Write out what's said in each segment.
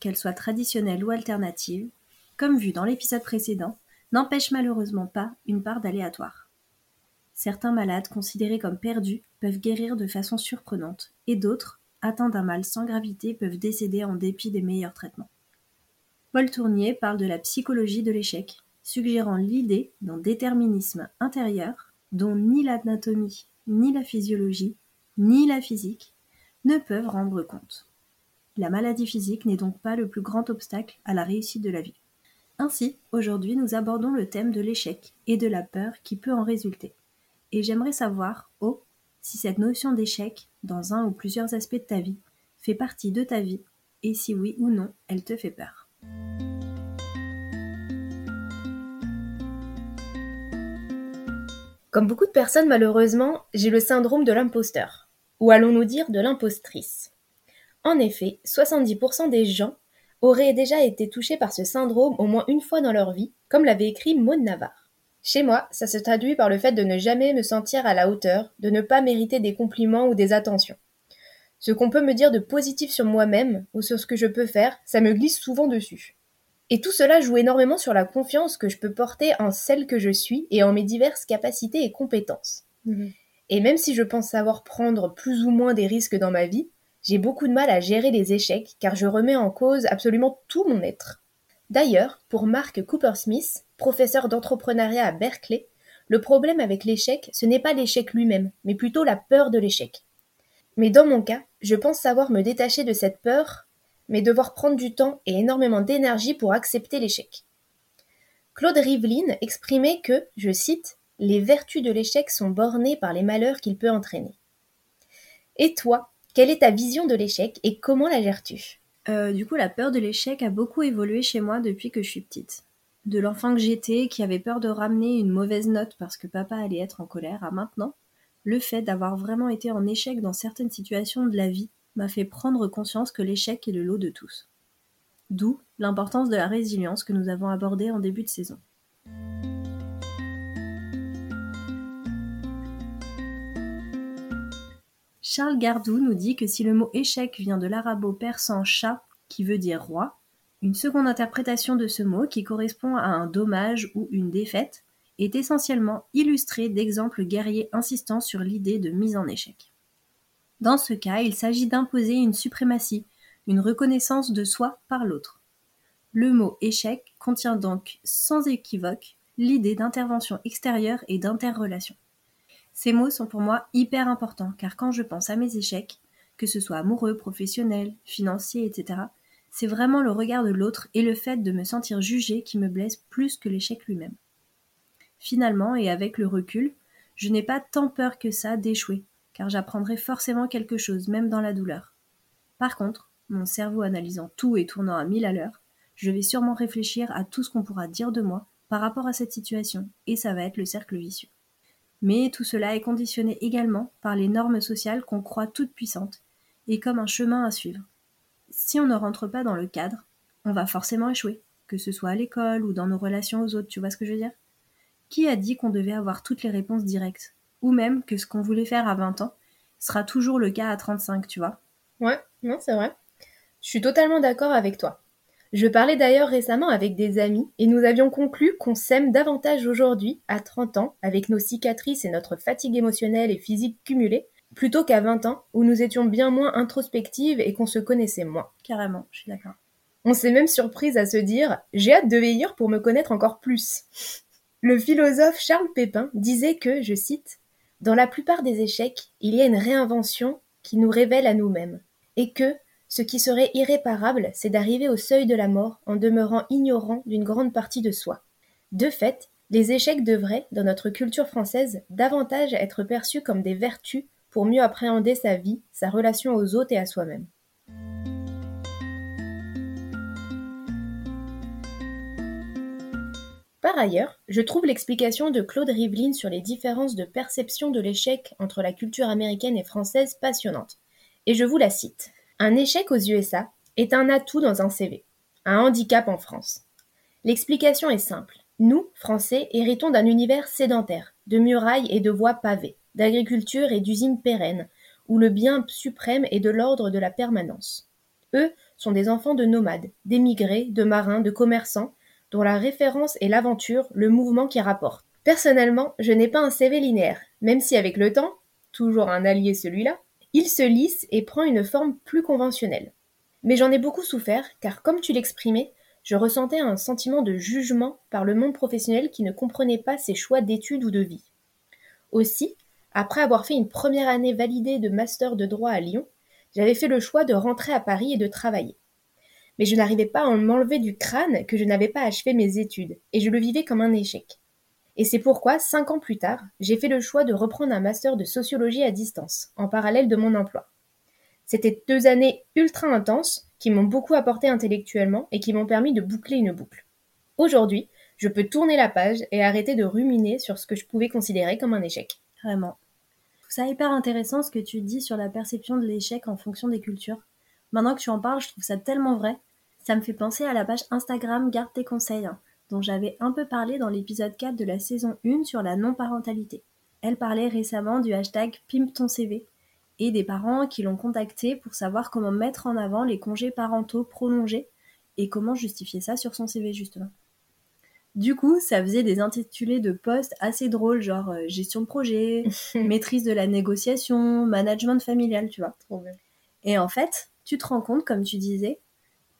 Qu'elles soient traditionnelles ou alternatives, comme vu dans l'épisode précédent, n'empêche malheureusement pas une part d'aléatoire. Certains malades considérés comme perdus peuvent guérir de façon surprenante, et d'autres, atteints d'un mal sans gravité, peuvent décéder en dépit des meilleurs traitements. Paul Tournier parle de la psychologie de l'échec, suggérant l'idée d'un déterminisme intérieur dont ni l'anatomie, ni la physiologie, ni la physique ne peuvent rendre compte. La maladie physique n'est donc pas le plus grand obstacle à la réussite de la vie. Ainsi, aujourd'hui, nous abordons le thème de l'échec et de la peur qui peut en résulter. Et j'aimerais savoir, oh, si cette notion d'échec, dans un ou plusieurs aspects de ta vie, fait partie de ta vie, et si oui ou non, elle te fait peur. Comme beaucoup de personnes, malheureusement, j'ai le syndrome de l'imposteur, ou allons-nous dire de l'impostrice. En effet, 70% des gens auraient déjà été touchés par ce syndrome au moins une fois dans leur vie, comme l'avait écrit Maud Navarre. Chez moi, ça se traduit par le fait de ne jamais me sentir à la hauteur, de ne pas mériter des compliments ou des attentions. Ce qu'on peut me dire de positif sur moi-même ou sur ce que je peux faire, ça me glisse souvent dessus. Et tout cela joue énormément sur la confiance que je peux porter en celle que je suis et en mes diverses capacités et compétences. Mmh. Et même si je pense savoir prendre plus ou moins des risques dans ma vie, j'ai beaucoup de mal à gérer les échecs car je remets en cause absolument tout mon être. D'ailleurs, pour Mark Cooper-Smith, professeur d'entrepreneuriat à Berkeley, le problème avec l'échec, ce n'est pas l'échec lui-même, mais plutôt la peur de l'échec. Mais dans mon cas, je pense savoir me détacher de cette peur, mais devoir prendre du temps et énormément d'énergie pour accepter l'échec. Claude Rivlin exprimait que, je cite, les vertus de l'échec sont bornées par les malheurs qu'il peut entraîner. Et toi, quelle est ta vision de l'échec et comment la gères-tu? Euh, Du coup, la peur de l'échec a beaucoup évolué chez moi depuis que je suis petite. De l'enfant que j'étais, qui avait peur de ramener une mauvaise note parce que papa allait être en colère, à maintenant, le fait d'avoir vraiment été en échec dans certaines situations de la vie m'a fait prendre conscience que l'échec est le lot de tous. D'où l'importance de la résilience que nous avons abordée en début de saison. Charles Gardou nous dit que si le mot échec vient de l'arabo-persan chat, qui veut dire roi, une seconde interprétation de ce mot, qui correspond à un dommage ou une défaite, est essentiellement illustrée d'exemples guerriers insistant sur l'idée de mise en échec. Dans ce cas, il s'agit d'imposer une suprématie, une reconnaissance de soi par l'autre. Le mot échec contient donc sans équivoque l'idée d'intervention extérieure et d'interrelation. Ces mots sont pour moi hyper importants car quand je pense à mes échecs, que ce soit amoureux, professionnel, financier, etc., c'est vraiment le regard de l'autre et le fait de me sentir jugé qui me blesse plus que l'échec lui-même. Finalement, et avec le recul, je n'ai pas tant peur que ça d'échouer, car j'apprendrai forcément quelque chose, même dans la douleur. Par contre, mon cerveau analysant tout et tournant à mille à l'heure, je vais sûrement réfléchir à tout ce qu'on pourra dire de moi par rapport à cette situation, et ça va être le cercle vicieux. Mais tout cela est conditionné également par les normes sociales qu'on croit toutes puissantes et comme un chemin à suivre. Si on ne rentre pas dans le cadre, on va forcément échouer, que ce soit à l'école ou dans nos relations aux autres, tu vois ce que je veux dire? Qui a dit qu'on devait avoir toutes les réponses directes? Ou même que ce qu'on voulait faire à 20 ans sera toujours le cas à 35, tu vois? Ouais, non, c'est vrai. Je suis totalement d'accord avec toi. Je parlais d'ailleurs récemment avec des amis et nous avions conclu qu'on s'aime davantage aujourd'hui, à 30 ans, avec nos cicatrices et notre fatigue émotionnelle et physique cumulées, plutôt qu'à 20 ans, où nous étions bien moins introspectives et qu'on se connaissait moins. Carrément, je suis d'accord. On s'est même surprise à se dire J'ai hâte de vieillir pour me connaître encore plus. Le philosophe Charles Pépin disait que, je cite, Dans la plupart des échecs, il y a une réinvention qui nous révèle à nous-mêmes, et que, ce qui serait irréparable, c'est d'arriver au seuil de la mort en demeurant ignorant d'une grande partie de soi. De fait, les échecs devraient, dans notre culture française, davantage être perçus comme des vertus pour mieux appréhender sa vie, sa relation aux autres et à soi-même. Par ailleurs, je trouve l'explication de Claude Rivlin sur les différences de perception de l'échec entre la culture américaine et française passionnante. Et je vous la cite. Un échec aux USA est un atout dans un CV, un handicap en France. L'explication est simple. Nous, Français, héritons d'un univers sédentaire, de murailles et de voies pavées, d'agriculture et d'usines pérennes, où le bien suprême est de l'ordre de la permanence. Eux sont des enfants de nomades, d'émigrés, de marins, de commerçants, dont la référence est l'aventure, le mouvement qui rapporte. Personnellement, je n'ai pas un CV linéaire, même si avec le temps, toujours un allié celui-là, il se lisse et prend une forme plus conventionnelle. Mais j'en ai beaucoup souffert, car comme tu l'exprimais, je ressentais un sentiment de jugement par le monde professionnel qui ne comprenait pas ses choix d'études ou de vie. Aussi, après avoir fait une première année validée de master de droit à Lyon, j'avais fait le choix de rentrer à Paris et de travailler. Mais je n'arrivais pas à m'enlever du crâne que je n'avais pas achevé mes études, et je le vivais comme un échec. Et c'est pourquoi, cinq ans plus tard, j'ai fait le choix de reprendre un master de sociologie à distance, en parallèle de mon emploi. C'était deux années ultra intenses qui m'ont beaucoup apporté intellectuellement et qui m'ont permis de boucler une boucle. Aujourd'hui, je peux tourner la page et arrêter de ruminer sur ce que je pouvais considérer comme un échec. Vraiment. Je trouve ça hyper intéressant ce que tu dis sur la perception de l'échec en fonction des cultures. Maintenant que tu en parles, je trouve ça tellement vrai. Ça me fait penser à la page Instagram Garde tes conseils, dont j'avais un peu parlé dans l'épisode 4 de la saison 1 sur la non-parentalité. Elle parlait récemment du hashtag Pimp ton CV et des parents qui l'ont contacté pour savoir comment mettre en avant les congés parentaux prolongés et comment justifier ça sur son CV justement. Du coup, ça faisait des intitulés de postes assez drôles, genre euh, gestion de projet, maîtrise de la négociation, management familial, tu vois. Et en fait, tu te rends compte, comme tu disais,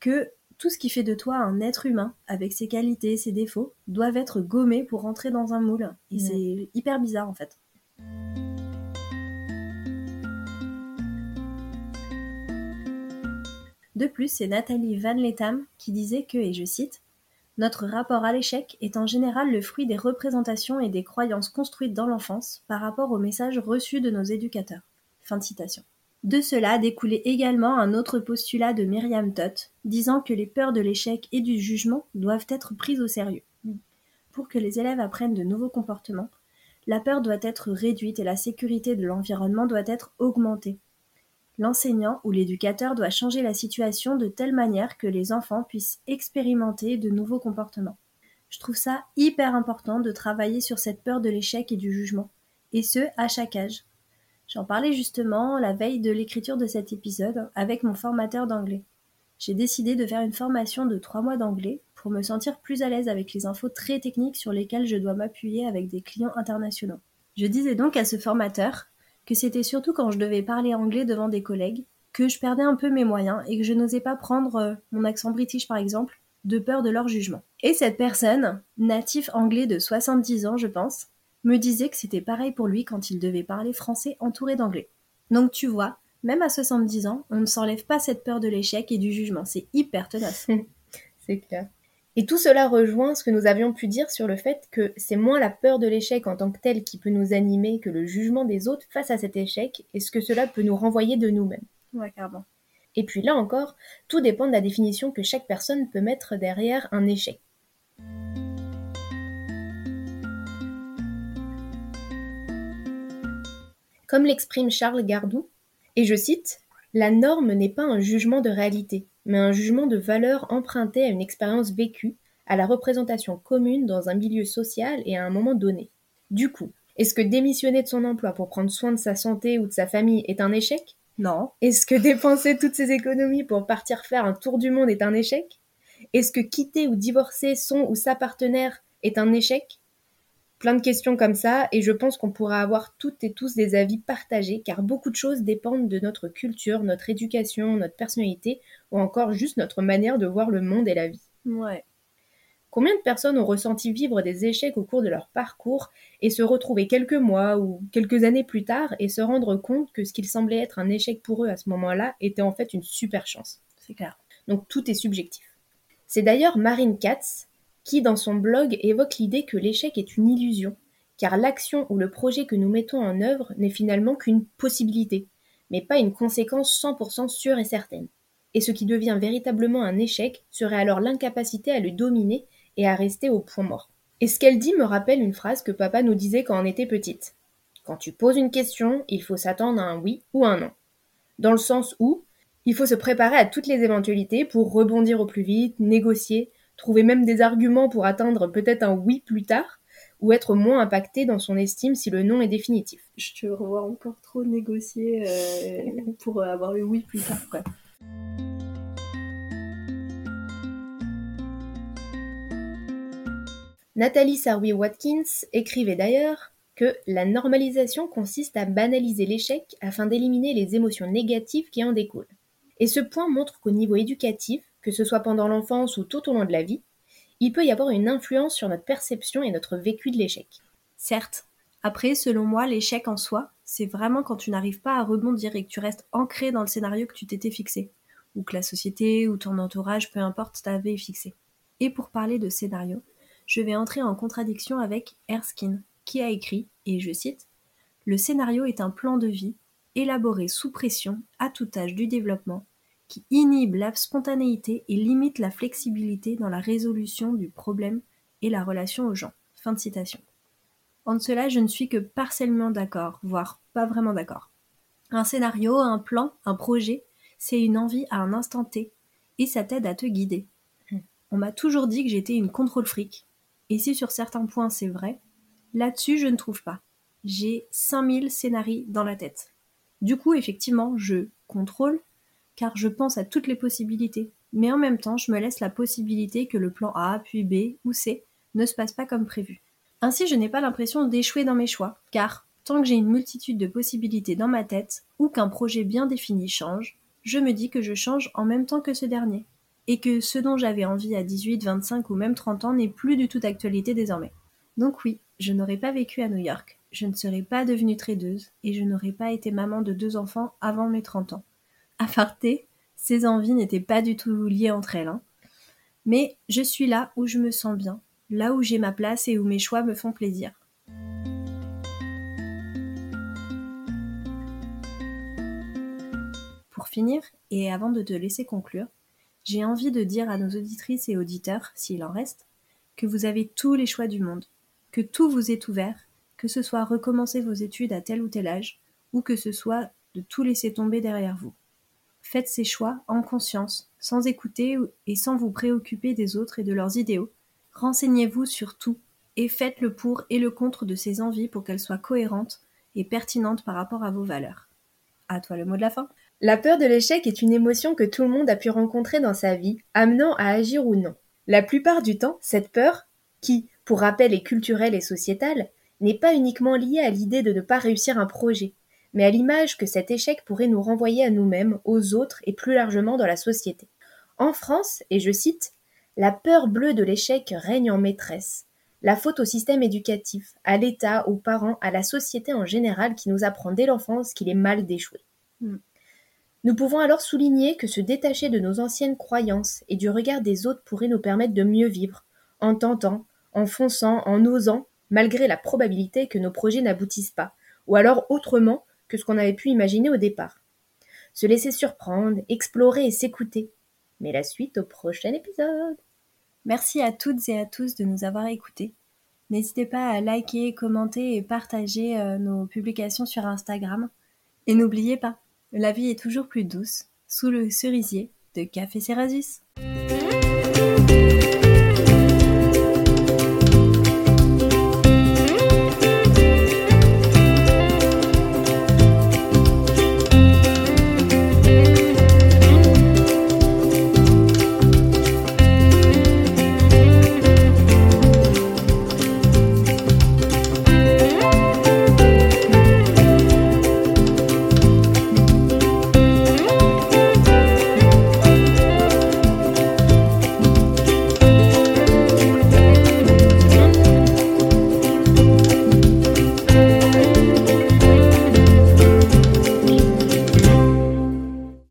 que tout ce qui fait de toi un être humain, avec ses qualités, ses défauts, doivent être gommés pour rentrer dans un moule. Et c'est hyper bizarre en fait. De plus, c'est Nathalie Van Letam qui disait que, et je cite, Notre rapport à l'échec est en général le fruit des représentations et des croyances construites dans l'enfance par rapport aux messages reçus de nos éducateurs. Fin de citation. De cela découlait également un autre postulat de Myriam Todd, disant que les peurs de l'échec et du jugement doivent être prises au sérieux. Pour que les élèves apprennent de nouveaux comportements, la peur doit être réduite et la sécurité de l'environnement doit être augmentée. L'enseignant ou l'éducateur doit changer la situation de telle manière que les enfants puissent expérimenter de nouveaux comportements. Je trouve ça hyper important de travailler sur cette peur de l'échec et du jugement, et ce, à chaque âge. J'en parlais justement la veille de l'écriture de cet épisode avec mon formateur d'anglais. J'ai décidé de faire une formation de trois mois d'anglais pour me sentir plus à l'aise avec les infos très techniques sur lesquelles je dois m'appuyer avec des clients internationaux. Je disais donc à ce formateur que c'était surtout quand je devais parler anglais devant des collègues que je perdais un peu mes moyens et que je n'osais pas prendre euh, mon accent british par exemple, de peur de leur jugement. Et cette personne, natif anglais de 70 ans je pense, me disait que c'était pareil pour lui quand il devait parler français entouré d'anglais. Donc tu vois, même à 70 ans, on ne s'enlève pas cette peur de l'échec et du jugement. C'est hyper tenace. c'est clair. Et tout cela rejoint ce que nous avions pu dire sur le fait que c'est moins la peur de l'échec en tant que telle qui peut nous animer que le jugement des autres face à cet échec et ce que cela peut nous renvoyer de nous-mêmes. Ouais, carrément. Et puis là encore, tout dépend de la définition que chaque personne peut mettre derrière un échec. Comme l'exprime Charles Gardou, et je cite, La norme n'est pas un jugement de réalité, mais un jugement de valeur emprunté à une expérience vécue, à la représentation commune dans un milieu social et à un moment donné. Du coup, est-ce que démissionner de son emploi pour prendre soin de sa santé ou de sa famille est un échec? Non. Est-ce que dépenser toutes ses économies pour partir faire un tour du monde est un échec? Est-ce que quitter ou divorcer son ou sa partenaire est un échec? Plein de questions comme ça, et je pense qu'on pourra avoir toutes et tous des avis partagés, car beaucoup de choses dépendent de notre culture, notre éducation, notre personnalité, ou encore juste notre manière de voir le monde et la vie. Ouais. Combien de personnes ont ressenti vivre des échecs au cours de leur parcours et se retrouver quelques mois ou quelques années plus tard et se rendre compte que ce qu'il semblait être un échec pour eux à ce moment-là était en fait une super chance? C'est clair. Donc tout est subjectif. C'est d'ailleurs Marine Katz qui, dans son blog, évoque l'idée que l'échec est une illusion, car l'action ou le projet que nous mettons en œuvre n'est finalement qu'une possibilité, mais pas une conséquence 100% sûre et certaine. Et ce qui devient véritablement un échec serait alors l'incapacité à le dominer et à rester au point mort. Et ce qu'elle dit me rappelle une phrase que papa nous disait quand on était petite. Quand tu poses une question, il faut s'attendre à un oui ou un non. Dans le sens où il faut se préparer à toutes les éventualités pour rebondir au plus vite, négocier, trouver même des arguments pour atteindre peut-être un oui plus tard, ou être moins impacté dans son estime si le non est définitif. Je te revois encore trop négocier euh, pour avoir le oui plus tard. Quoi. Nathalie Sarwi-Watkins écrivait d'ailleurs que la normalisation consiste à banaliser l'échec afin d'éliminer les émotions négatives qui en découlent. Et ce point montre qu'au niveau éducatif, que ce soit pendant l'enfance ou tout au long de la vie, il peut y avoir une influence sur notre perception et notre vécu de l'échec. Certes. Après, selon moi, l'échec en soi, c'est vraiment quand tu n'arrives pas à rebondir et que tu restes ancré dans le scénario que tu t'étais fixé, ou que la société ou ton entourage, peu importe, t'avait fixé. Et pour parler de scénario, je vais entrer en contradiction avec Erskine, qui a écrit, et je cite, Le scénario est un plan de vie, élaboré sous pression, à tout âge du développement, qui inhibe la spontanéité et limite la flexibilité dans la résolution du problème et la relation aux gens. Fin de citation. En cela, je ne suis que partiellement d'accord, voire pas vraiment d'accord. Un scénario, un plan, un projet, c'est une envie à un instant T, et ça t'aide à te guider. On m'a toujours dit que j'étais une contrôle fric, et si sur certains points c'est vrai, là-dessus je ne trouve pas. J'ai 5000 scénarios dans la tête. Du coup, effectivement, je contrôle, car je pense à toutes les possibilités. Mais en même temps, je me laisse la possibilité que le plan A, puis B ou C ne se passe pas comme prévu. Ainsi, je n'ai pas l'impression d'échouer dans mes choix, car tant que j'ai une multitude de possibilités dans ma tête, ou qu'un projet bien défini change, je me dis que je change en même temps que ce dernier, et que ce dont j'avais envie à 18, 25 ou même 30 ans n'est plus du tout d'actualité désormais. Donc oui, je n'aurais pas vécu à New York, je ne serais pas devenue tradeuse, et je n'aurais pas été maman de deux enfants avant mes 30 ans. Farter, ces envies n'étaient pas du tout liées entre elles. Hein. Mais je suis là où je me sens bien, là où j'ai ma place et où mes choix me font plaisir. Pour finir, et avant de te laisser conclure, j'ai envie de dire à nos auditrices et auditeurs, s'il en reste, que vous avez tous les choix du monde, que tout vous est ouvert, que ce soit recommencer vos études à tel ou tel âge, ou que ce soit de tout laisser tomber derrière vous. Faites ces choix en conscience, sans écouter et sans vous préoccuper des autres et de leurs idéaux. Renseignez-vous sur tout et faites le pour et le contre de ces envies pour qu'elles soient cohérentes et pertinentes par rapport à vos valeurs. À toi le mot de la fin. La peur de l'échec est une émotion que tout le monde a pu rencontrer dans sa vie, amenant à agir ou non. La plupart du temps, cette peur, qui, pour rappel, est culturelle et sociétale, n'est pas uniquement liée à l'idée de ne pas réussir un projet, mais à l'image que cet échec pourrait nous renvoyer à nous-mêmes, aux autres et plus largement dans la société. En France, et je cite, La peur bleue de l'échec règne en maîtresse. La faute au système éducatif, à l'État, aux parents, à la société en général qui nous apprend dès l'enfance qu'il est mal d'échouer. Hmm. Nous pouvons alors souligner que se détacher de nos anciennes croyances et du regard des autres pourrait nous permettre de mieux vivre, en tentant, en fonçant, en osant, malgré la probabilité que nos projets n'aboutissent pas, ou alors autrement que ce qu'on avait pu imaginer au départ. Se laisser surprendre, explorer et s'écouter. Mais la suite au prochain épisode. Merci à toutes et à tous de nous avoir écoutés. N'hésitez pas à liker, commenter et partager euh, nos publications sur Instagram. Et n'oubliez pas, la vie est toujours plus douce sous le cerisier de Café Cerasus.